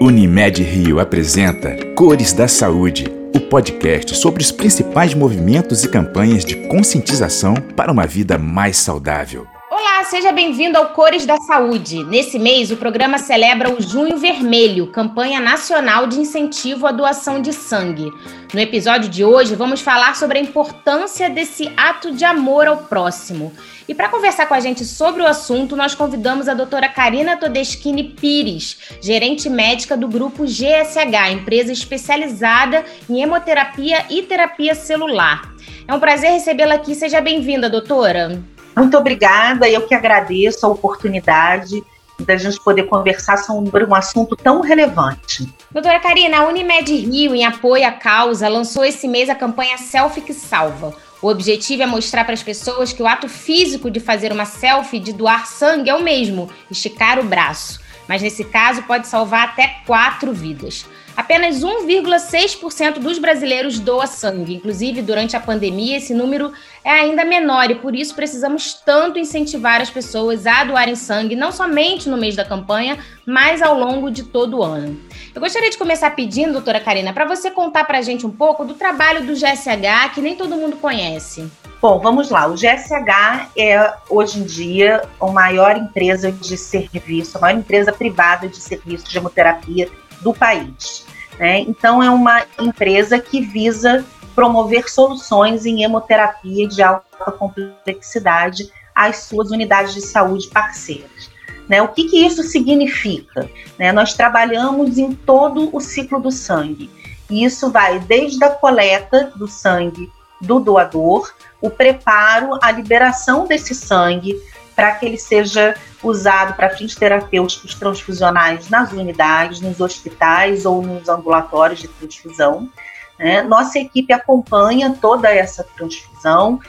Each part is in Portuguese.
Unimed Rio apresenta Cores da Saúde, o podcast sobre os principais movimentos e campanhas de conscientização para uma vida mais saudável. Olá, seja bem-vindo ao Cores da Saúde. Nesse mês, o programa celebra o Junho Vermelho, campanha nacional de incentivo à doação de sangue. No episódio de hoje, vamos falar sobre a importância desse ato de amor ao próximo. E para conversar com a gente sobre o assunto, nós convidamos a doutora Karina Todeschini Pires, gerente médica do grupo GSH, empresa especializada em hemoterapia e terapia celular. É um prazer recebê-la aqui. Seja bem-vinda, doutora. Muito obrigada, eu que agradeço a oportunidade da gente poder conversar sobre um assunto tão relevante. Doutora Karina, a Unimed Rio, em apoio à causa, lançou esse mês a campanha Selfie que Salva o objetivo é mostrar para as pessoas que o ato físico de fazer uma selfie, de doar sangue, é o mesmo, esticar o braço. Mas nesse caso pode salvar até quatro vidas. Apenas 1,6% dos brasileiros doa sangue. Inclusive, durante a pandemia, esse número é ainda menor e por isso precisamos tanto incentivar as pessoas a doarem sangue, não somente no mês da campanha, mas ao longo de todo o ano. Eu gostaria de começar pedindo, doutora Karina, para você contar para a gente um pouco do trabalho do GSH, que nem todo mundo conhece. Bom, vamos lá. O GSH é, hoje em dia, a maior empresa de serviço, a maior empresa privada de serviço de hemoterapia do país. Né? Então, é uma empresa que visa promover soluções em hemoterapia de alta complexidade às suas unidades de saúde parceiras. Né? O que, que isso significa? Né? Nós trabalhamos em todo o ciclo do sangue. E isso vai desde a coleta do sangue do doador, o preparo, a liberação desse sangue para que ele seja usado para fins terapêuticos transfusionais nas unidades, nos hospitais ou nos ambulatórios de transfusão. Né? Nossa equipe acompanha toda essa transfusão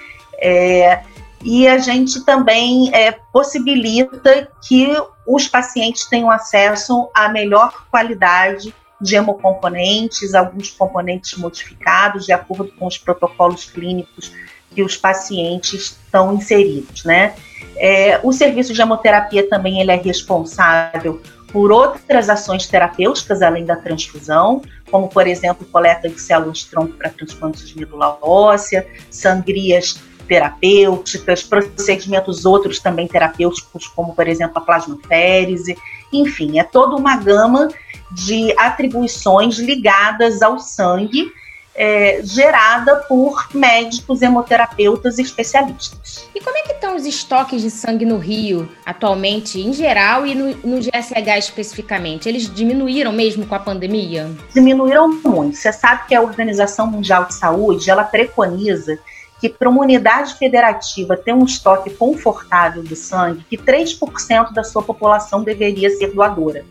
é, e a gente também é, possibilita que os pacientes tenham acesso à melhor qualidade de hemocomponentes, alguns componentes modificados de acordo com os protocolos clínicos que os pacientes estão inseridos, né? É, o serviço de hemoterapia também ele é responsável por outras ações terapêuticas além da transfusão, como por exemplo coleta de células tronco para transplantes de medula óssea, sangrias terapêuticas, procedimentos outros também terapêuticos, como por exemplo a plasmaférese, enfim, é toda uma gama de atribuições ligadas ao sangue é, gerada por médicos hemoterapeutas e especialistas. E como é que estão os estoques de sangue no Rio atualmente, em geral, e no, no GSH especificamente? Eles diminuíram mesmo com a pandemia? Diminuíram muito. Você sabe que a Organização Mundial de Saúde, ela preconiza que para uma unidade federativa ter um estoque confortável de sangue, que 3% da sua população deveria ser doadora.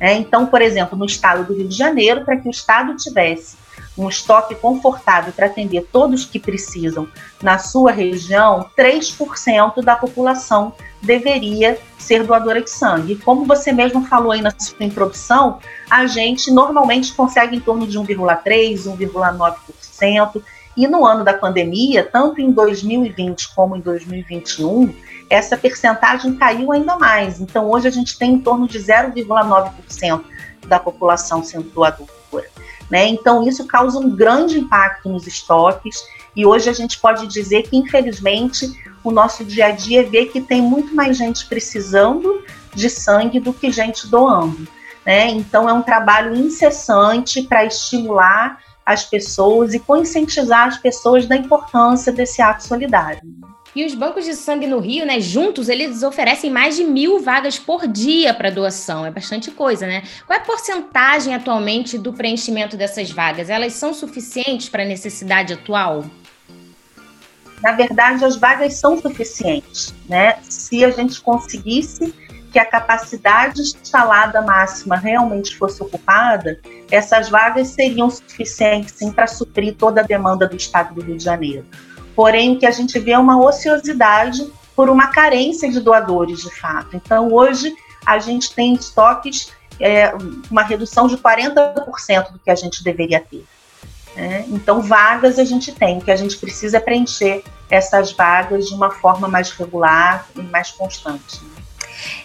É, então, por exemplo, no estado do Rio de Janeiro, para que o estado tivesse um estoque confortável para atender todos que precisam na sua região, 3% da população deveria ser doadora de sangue. Como você mesmo falou aí na sua introdução, a gente normalmente consegue em torno de 1,3%, 1,9%. E no ano da pandemia, tanto em 2020 como em 2021, essa percentagem caiu ainda mais. Então, hoje a gente tem em torno de 0,9% da população sendo doadora. Né? Então, isso causa um grande impacto nos estoques, e hoje a gente pode dizer que, infelizmente, o nosso dia a dia vê que tem muito mais gente precisando de sangue do que gente doando. Né? Então, é um trabalho incessante para estimular as pessoas e conscientizar as pessoas da importância desse ato solidário. E os bancos de sangue no Rio, né, juntos, eles oferecem mais de mil vagas por dia para doação. É bastante coisa, né? Qual é a porcentagem atualmente do preenchimento dessas vagas? Elas são suficientes para a necessidade atual? Na verdade, as vagas são suficientes, né? Se a gente conseguisse que a capacidade instalada máxima realmente fosse ocupada, essas vagas seriam suficientes sim para suprir toda a demanda do Estado do Rio de Janeiro. Porém, que a gente vê uma ociosidade por uma carência de doadores, de fato. Então, hoje, a gente tem estoques, é, uma redução de 40% do que a gente deveria ter. Né? Então, vagas a gente tem, que a gente precisa é preencher essas vagas de uma forma mais regular e mais constante. Né?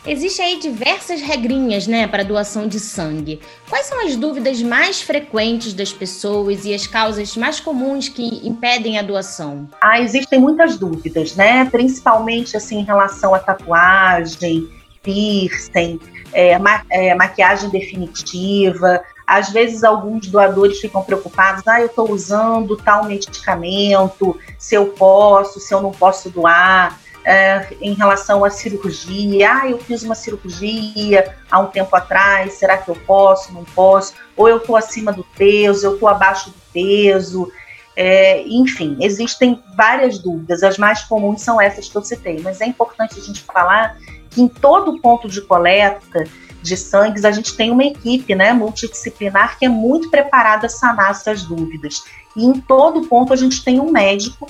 Existem aí diversas regrinhas, né, para doação de sangue. Quais são as dúvidas mais frequentes das pessoas e as causas mais comuns que impedem a doação? Ah, existem muitas dúvidas, né? Principalmente assim em relação à tatuagem, piercing, é, ma é, maquiagem definitiva. Às vezes alguns doadores ficam preocupados, ah, eu estou usando tal medicamento, se eu posso, se eu não posso doar é, em relação à cirurgia. Ah, eu fiz uma cirurgia há um tempo atrás, será que eu posso, não posso? Ou eu estou acima do peso, eu estou abaixo do peso. É, enfim, existem várias dúvidas. As mais comuns são essas que eu citei, mas é importante a gente falar que em todo ponto de coleta de sangues a gente tem uma equipe né, multidisciplinar que é muito preparada a sanar essas dúvidas. E em todo ponto a gente tem um médico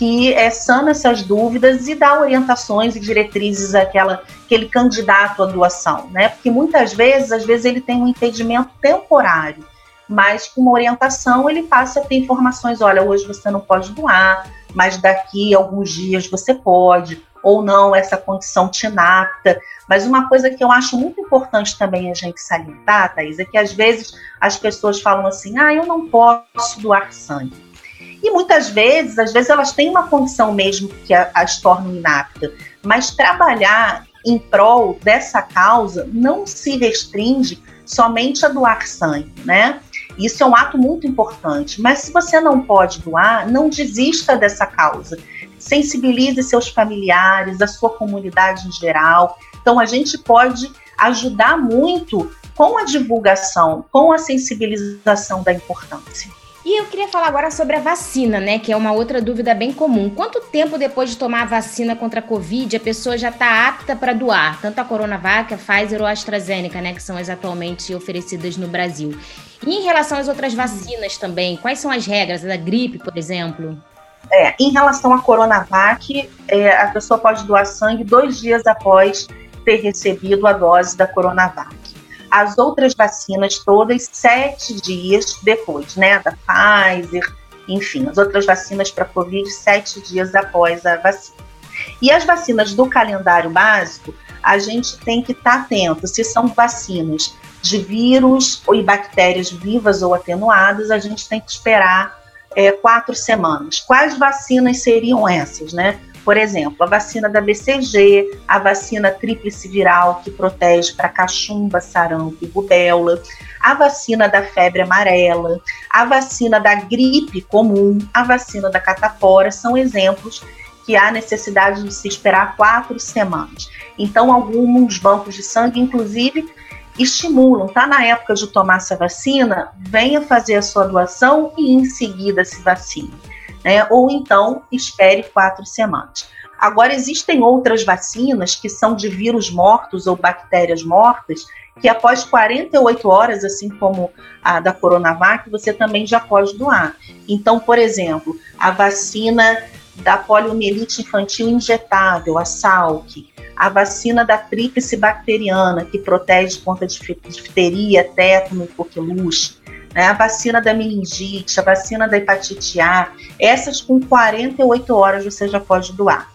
que é, sana essas dúvidas e dá orientações e diretrizes àquela, àquele candidato à doação, né? Porque muitas vezes, às vezes ele tem um impedimento temporário, mas com uma orientação ele passa a ter informações, olha, hoje você não pode doar, mas daqui a alguns dias você pode, ou não, essa condição te inapta. Mas uma coisa que eu acho muito importante também a gente salientar, Thaís, é que às vezes as pessoas falam assim, ah, eu não posso doar sangue. E muitas vezes, às vezes elas têm uma condição mesmo que as torna inapta, mas trabalhar em prol dessa causa não se restringe somente a doar sangue, né? Isso é um ato muito importante. Mas se você não pode doar, não desista dessa causa. Sensibilize seus familiares, a sua comunidade em geral. Então, a gente pode ajudar muito com a divulgação, com a sensibilização da importância. E eu queria falar agora sobre a vacina, né? Que é uma outra dúvida bem comum. Quanto tempo depois de tomar a vacina contra a Covid a pessoa já está apta para doar? Tanto a Coronavac, a Pfizer ou a AstraZeneca, né? Que são as atualmente oferecidas no Brasil. E em relação às outras vacinas também, quais são as regras? da gripe, por exemplo? É, em relação à Coronavac, é, a pessoa pode doar sangue dois dias após ter recebido a dose da Coronavac as outras vacinas todas sete dias depois, né? Da Pfizer, enfim, as outras vacinas para Covid sete dias após a vacina. E as vacinas do calendário básico, a gente tem que estar tá atento se são vacinas de vírus ou bactérias vivas ou atenuadas, a gente tem que esperar é, quatro semanas. Quais vacinas seriam essas, né? Por exemplo, a vacina da BCG, a vacina tríplice viral que protege para cachumba, sarampo e rubéola, a vacina da febre amarela, a vacina da gripe comum, a vacina da catapora são exemplos que há necessidade de se esperar quatro semanas. Então, alguns bancos de sangue, inclusive, estimulam, tá na época de tomar essa vacina, venha fazer a sua doação e em seguida se vacine né? ou então espere quatro semanas. Agora, existem outras vacinas que são de vírus mortos ou bactérias mortas, que após 48 horas, assim como a da Coronavac, você também já pode doar. Então, por exemplo, a vacina da poliomielite infantil injetável, a SALC, a vacina da tríplice bacteriana, que protege contra difteria, tétano e coqueluche, né, a vacina da meningite, a vacina da hepatite A, essas com 48 horas você já pode doar.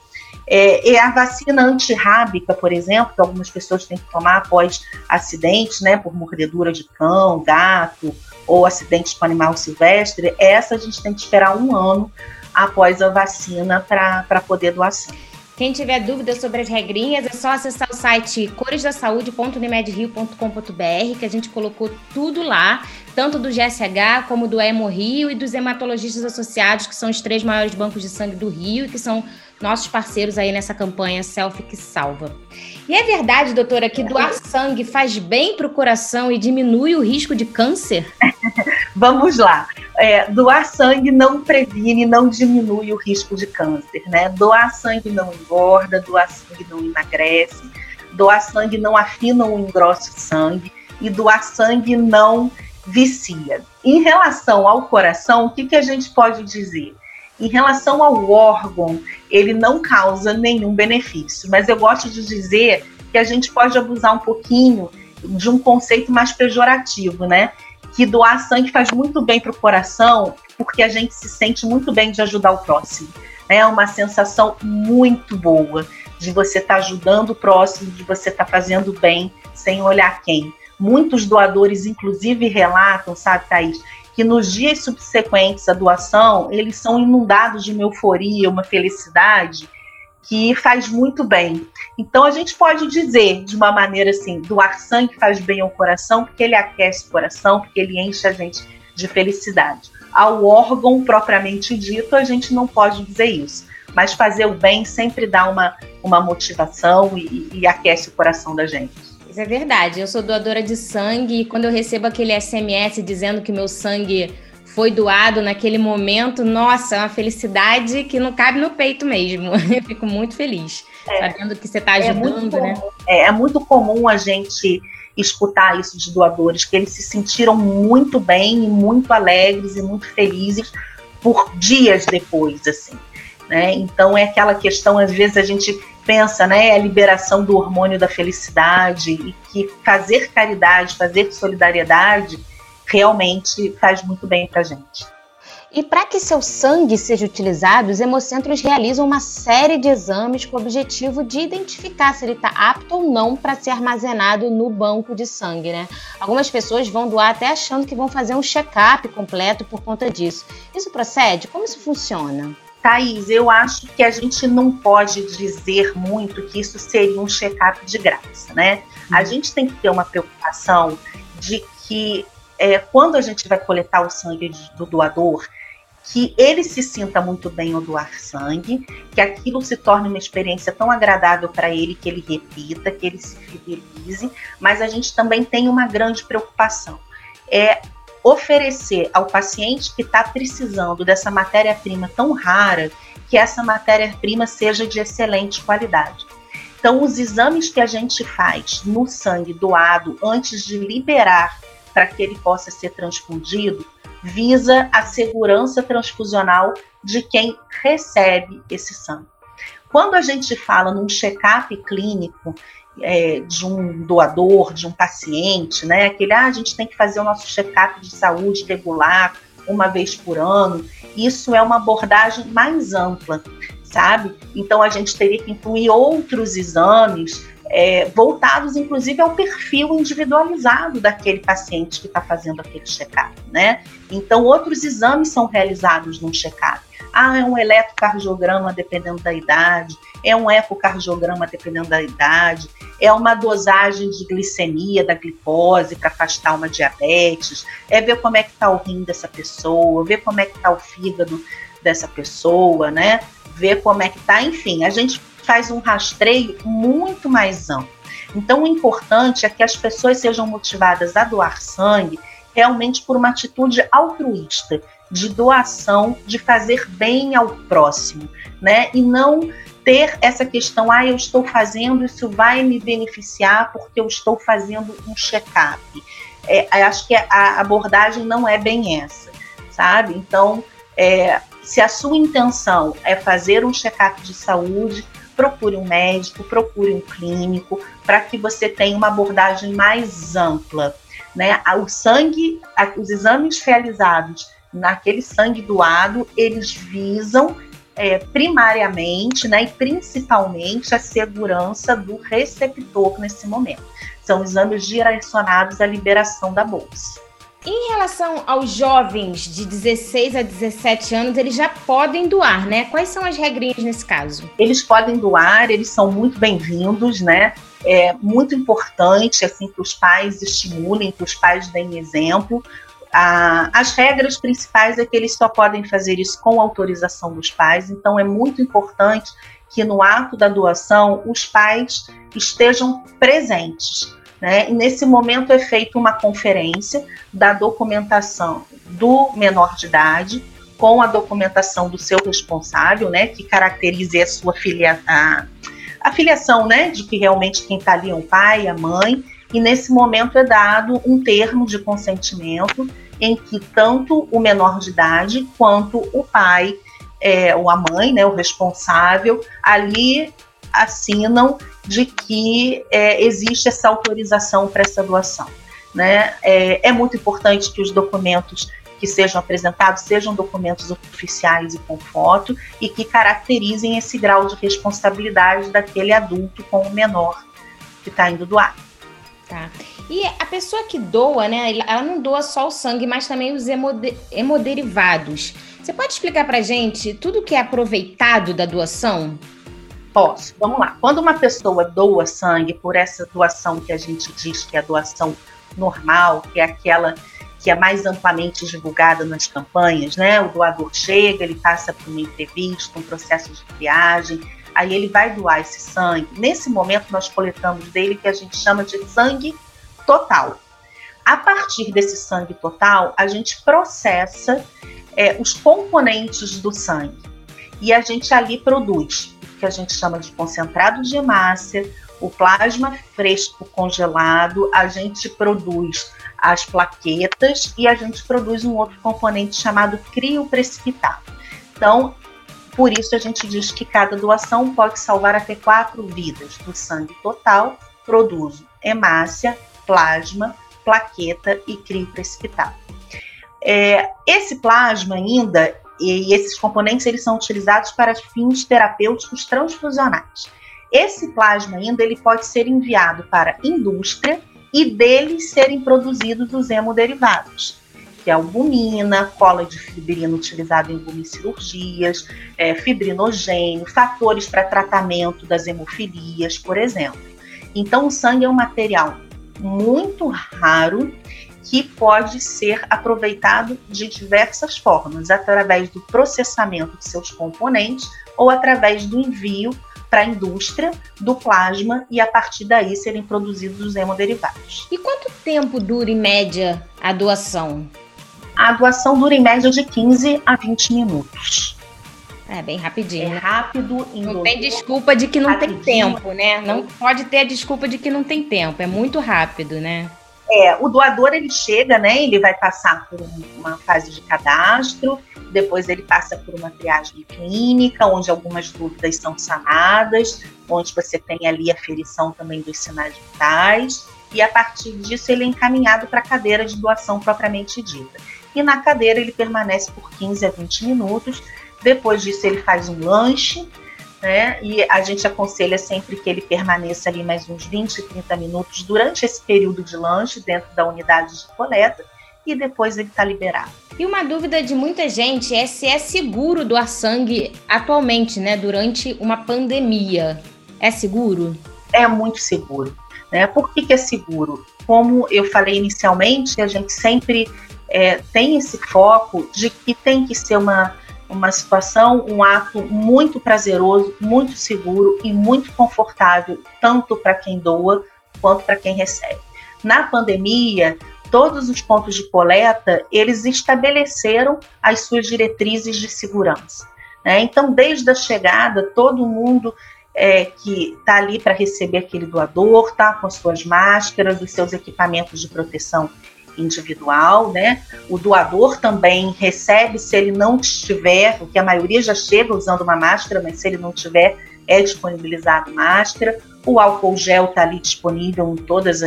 É, e a vacina antirrábica, por exemplo, que algumas pessoas têm que tomar após acidentes, né, por mordedura de cão, gato ou acidentes com animal silvestre, essa a gente tem que esperar um ano após a vacina para poder doação. Quem tiver dúvidas sobre as regrinhas, é só acessar o site coresdasaude.unimedrio.com.br, que a gente colocou tudo lá, tanto do GSH como do Hemorrio e dos hematologistas associados, que são os três maiores bancos de sangue do Rio e que são nossos parceiros aí nessa campanha Selfie que Salva. E é verdade, doutora, que doar sangue faz bem para o coração e diminui o risco de câncer? Vamos lá. É, doar sangue não previne, não diminui o risco de câncer, né? Doar sangue não engorda, doar sangue não emagrece, doar sangue não afina ou engrossa o sangue e doar sangue não vicia. Em relação ao coração, o que, que a gente pode dizer? Em relação ao órgão, ele não causa nenhum benefício, mas eu gosto de dizer que a gente pode abusar um pouquinho de um conceito mais pejorativo, né? Que doar sangue faz muito bem para o coração, porque a gente se sente muito bem de ajudar o próximo. É uma sensação muito boa. de você estar tá ajudando o próximo, de você estar tá fazendo bem sem olhar quem. Muitos doadores, inclusive, relatam, sabe, Thaís, que nos dias subsequentes à doação, eles são inundados de uma euforia, uma felicidade que faz muito bem. Então a gente pode dizer de uma maneira assim, doar sangue faz bem ao coração, porque ele aquece o coração, porque ele enche a gente de felicidade. Ao órgão propriamente dito, a gente não pode dizer isso. Mas fazer o bem sempre dá uma, uma motivação e, e aquece o coração da gente. Isso é verdade. Eu sou doadora de sangue e quando eu recebo aquele SMS dizendo que meu sangue foi doado naquele momento, nossa, é uma felicidade que não cabe no peito mesmo. Eu fico muito feliz, é, sabendo que você está é ajudando, é né? É, é muito comum a gente escutar isso de doadores, que eles se sentiram muito bem e muito alegres e muito felizes por dias depois, assim. Né? Então é aquela questão, às vezes a gente pensa, né, a liberação do hormônio da felicidade e que fazer caridade, fazer solidariedade realmente faz muito bem para gente. E para que seu sangue seja utilizado, os hemocentros realizam uma série de exames com o objetivo de identificar se ele está apto ou não para ser armazenado no banco de sangue, né? Algumas pessoas vão doar até achando que vão fazer um check-up completo por conta disso. Isso procede? Como isso funciona? Thaís, eu acho que a gente não pode dizer muito que isso seria um check-up de graça, né? A uhum. gente tem que ter uma preocupação de que é, quando a gente vai coletar o sangue do doador, que ele se sinta muito bem ao doar sangue, que aquilo se torne uma experiência tão agradável para ele que ele repita, que ele se fidelize, mas a gente também tem uma grande preocupação. É oferecer ao paciente que está precisando dessa matéria-prima tão rara, que essa matéria-prima seja de excelente qualidade. Então, os exames que a gente faz no sangue doado antes de liberar para que ele possa ser transfundido, visa a segurança transfusional de quem recebe esse sangue. Quando a gente fala num check-up clínico é, de um doador, de um paciente, né, aquele, ah, a gente tem que fazer o nosso check-up de saúde regular, uma vez por ano, isso é uma abordagem mais ampla, sabe? Então a gente teria que incluir outros exames é, voltados inclusive ao perfil individualizado daquele paciente que está fazendo aquele check-up, né? Então, outros exames são realizados num check-up. Ah, é um eletrocardiograma dependendo da idade, é um ecocardiograma dependendo da idade, é uma dosagem de glicemia da glicose para afastar uma diabetes, é ver como é que está o rim dessa pessoa, ver como é que está o fígado dessa pessoa, né? Ver como é que está, enfim, a gente faz um rastreio muito mais amplo. Então, o importante é que as pessoas sejam motivadas a doar sangue realmente por uma atitude altruísta, de doação, de fazer bem ao próximo, né? E não ter essa questão, ah, eu estou fazendo, isso vai me beneficiar porque eu estou fazendo um check-up. É, acho que a abordagem não é bem essa, sabe? Então, é, se a sua intenção é fazer um check-up de saúde, procure um médico, procure um clínico, para que você tenha uma abordagem mais ampla. Né? O sangue, os exames realizados naquele sangue doado, eles visam é, primariamente né, e principalmente a segurança do receptor nesse momento. São exames direcionados à liberação da bolsa. Em relação aos jovens de 16 a 17 anos, eles já podem doar, né? Quais são as regrinhas nesse caso? Eles podem doar, eles são muito bem-vindos, né? É muito importante assim que os pais estimulem, que os pais deem exemplo. Ah, as regras principais é que eles só podem fazer isso com autorização dos pais, então é muito importante que no ato da doação os pais estejam presentes né? E nesse momento é feita uma conferência da documentação do menor de idade com a documentação do seu responsável, né, que caracterize a sua filia a, a filiação, né, de que realmente quem está ali é o pai, a mãe, e nesse momento é dado um termo de consentimento em que tanto o menor de idade quanto o pai é, ou a mãe, né, o responsável, ali assinam de que é, existe essa autorização para essa doação. Né? É, é, muito importante que os documentos que sejam apresentados sejam documentos oficiais e com foto e que caracterizem esse grau de responsabilidade daquele adulto com o menor que está indo doar. Tá. E a pessoa que doa, né, ela não doa só o sangue, mas também os hemode hemoderivados. Você pode explicar para gente tudo que é aproveitado da doação? Posso. Vamos lá. Quando uma pessoa doa sangue por essa doação que a gente diz que é a doação normal, que é aquela que é mais amplamente divulgada nas campanhas, né? O doador chega, ele passa por uma entrevista, um processo de triagem, aí ele vai doar esse sangue. Nesse momento, nós coletamos dele que a gente chama de sangue total. A partir desse sangue total, a gente processa é, os componentes do sangue e a gente ali produz que a gente chama de concentrado de hemácia, o plasma fresco congelado, a gente produz as plaquetas e a gente produz um outro componente chamado crioprecipitado. Então, por isso a gente diz que cada doação pode salvar até quatro vidas. Do sangue total, produz hemácia, plasma, plaqueta e crioprecipitado. É, esse plasma ainda e esses componentes eles são utilizados para fins terapêuticos transfusionais. Esse plasma ainda ele pode ser enviado para a indústria e deles serem produzidos os hemoderivados, que é albumina, cola de fibrina utilizada em algumas cirurgias, é, fibrinogênio, fatores para tratamento das hemofilias, por exemplo. Então, o sangue é um material muito raro que pode ser aproveitado de diversas formas, através do processamento de seus componentes ou através do envio para a indústria do plasma e a partir daí serem produzidos os hemoderivados. E quanto tempo dura em média a doação? A doação dura em média de 15 a 20 minutos. É bem rapidinho. É né? rápido. Não tem desculpa de que não rapidinho. tem tempo, né? Não pode ter a desculpa de que não tem tempo. É muito rápido, né? É, o doador ele chega, né? Ele vai passar por uma fase de cadastro, depois ele passa por uma triagem clínica, onde algumas dúvidas são sanadas, onde você tem ali a ferição também dos sinais vitais, e a partir disso ele é encaminhado para a cadeira de doação propriamente dita. E na cadeira ele permanece por 15 a 20 minutos. Depois disso ele faz um lanche, né? E a gente aconselha sempre que ele permaneça ali mais uns 20, 30 minutos durante esse período de lanche dentro da unidade de coleta e depois ele está liberado. E uma dúvida de muita gente é se é seguro doar sangue atualmente, né, durante uma pandemia. É seguro? É muito seguro. Né? Por que, que é seguro? Como eu falei inicialmente, a gente sempre é, tem esse foco de que tem que ser uma uma situação, um ato muito prazeroso, muito seguro e muito confortável, tanto para quem doa quanto para quem recebe. Na pandemia, todos os pontos de coleta, eles estabeleceram as suas diretrizes de segurança. Né? Então, desde a chegada, todo mundo é, que está ali para receber aquele doador, tá com as suas máscaras, os seus equipamentos de proteção individual, né? O doador também recebe se ele não tiver, porque a maioria já chega usando uma máscara, mas se ele não tiver, é disponibilizado máscara. O álcool gel está ali disponível em todos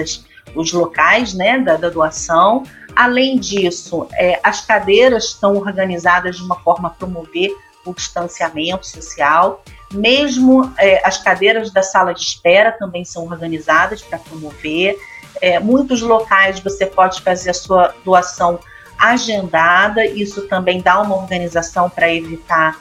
os locais, né, da, da doação. Além disso, é, as cadeiras estão organizadas de uma forma a promover o distanciamento social. Mesmo é, as cadeiras da sala de espera também são organizadas para promover. É, muitos locais você pode fazer a sua doação agendada, isso também dá uma organização para evitar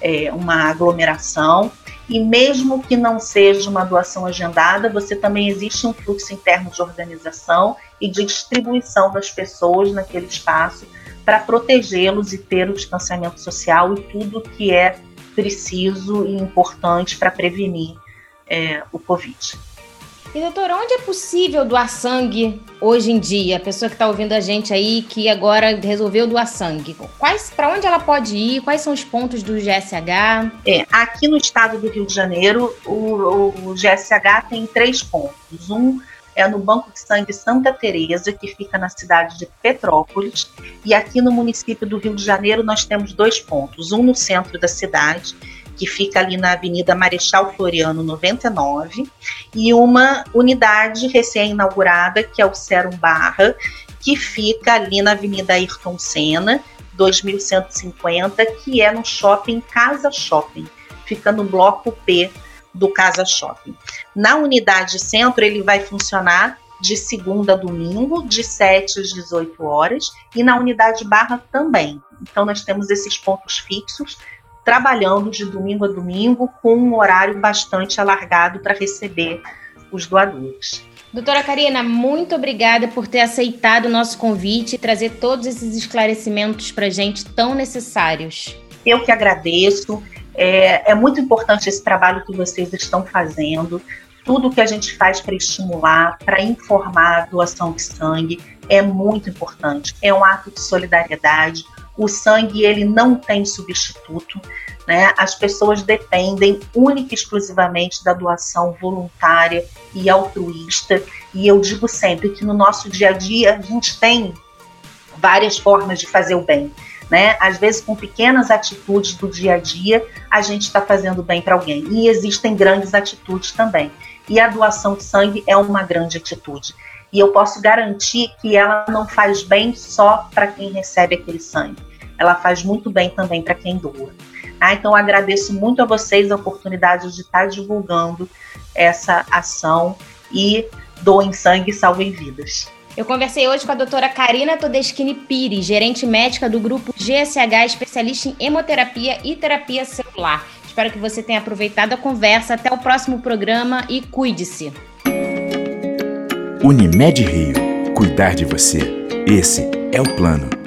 é, uma aglomeração. E mesmo que não seja uma doação agendada, você também existe um fluxo interno de organização e de distribuição das pessoas naquele espaço para protegê-los e ter o distanciamento social e tudo que é preciso e importante para prevenir é, o Covid. E doutor, onde é possível doar sangue hoje em dia? A pessoa que está ouvindo a gente aí que agora resolveu doar sangue, quais para onde ela pode ir? Quais são os pontos do GSH? É, aqui no estado do Rio de Janeiro, o, o GSH tem três pontos. Um é no Banco de Sangue Santa Teresa, que fica na cidade de Petrópolis, e aqui no município do Rio de Janeiro nós temos dois pontos, um no centro da cidade que fica ali na Avenida Marechal Floriano 99, e uma unidade recém-inaugurada, que é o Serum Barra, que fica ali na Avenida Ayrton Senna, 2150, que é no shopping Casa Shopping, fica no bloco P do Casa Shopping. Na unidade centro, ele vai funcionar de segunda a domingo, de 7 às 18 horas, e na unidade barra também. Então, nós temos esses pontos fixos, trabalhando de domingo a domingo, com um horário bastante alargado para receber os doadores. Doutora Karina, muito obrigada por ter aceitado o nosso convite e trazer todos esses esclarecimentos para a gente tão necessários. Eu que agradeço. É, é, muito importante esse trabalho que vocês estão fazendo. Tudo que a gente faz para estimular, para informar a doação de sangue é muito importante. É um ato de solidariedade. O sangue ele não tem substituto. Né? As pessoas dependem única e exclusivamente da doação voluntária e altruísta. E eu digo sempre que no nosso dia a dia a gente tem várias formas de fazer o bem. Né? Às vezes, com pequenas atitudes do dia a dia, a gente está fazendo bem para alguém. E existem grandes atitudes também. E a doação de sangue é uma grande atitude. E eu posso garantir que ela não faz bem só para quem recebe aquele sangue. Ela faz muito bem também para quem doa. Ah, então agradeço muito a vocês a oportunidade de estar divulgando essa ação e doem sangue e salvem vidas. Eu conversei hoje com a doutora Karina Todeschini Pires, gerente médica do grupo GSH, especialista em hemoterapia e terapia celular. Espero que você tenha aproveitado a conversa. Até o próximo programa e cuide-se. Unimed Rio. Cuidar de você. Esse é o plano.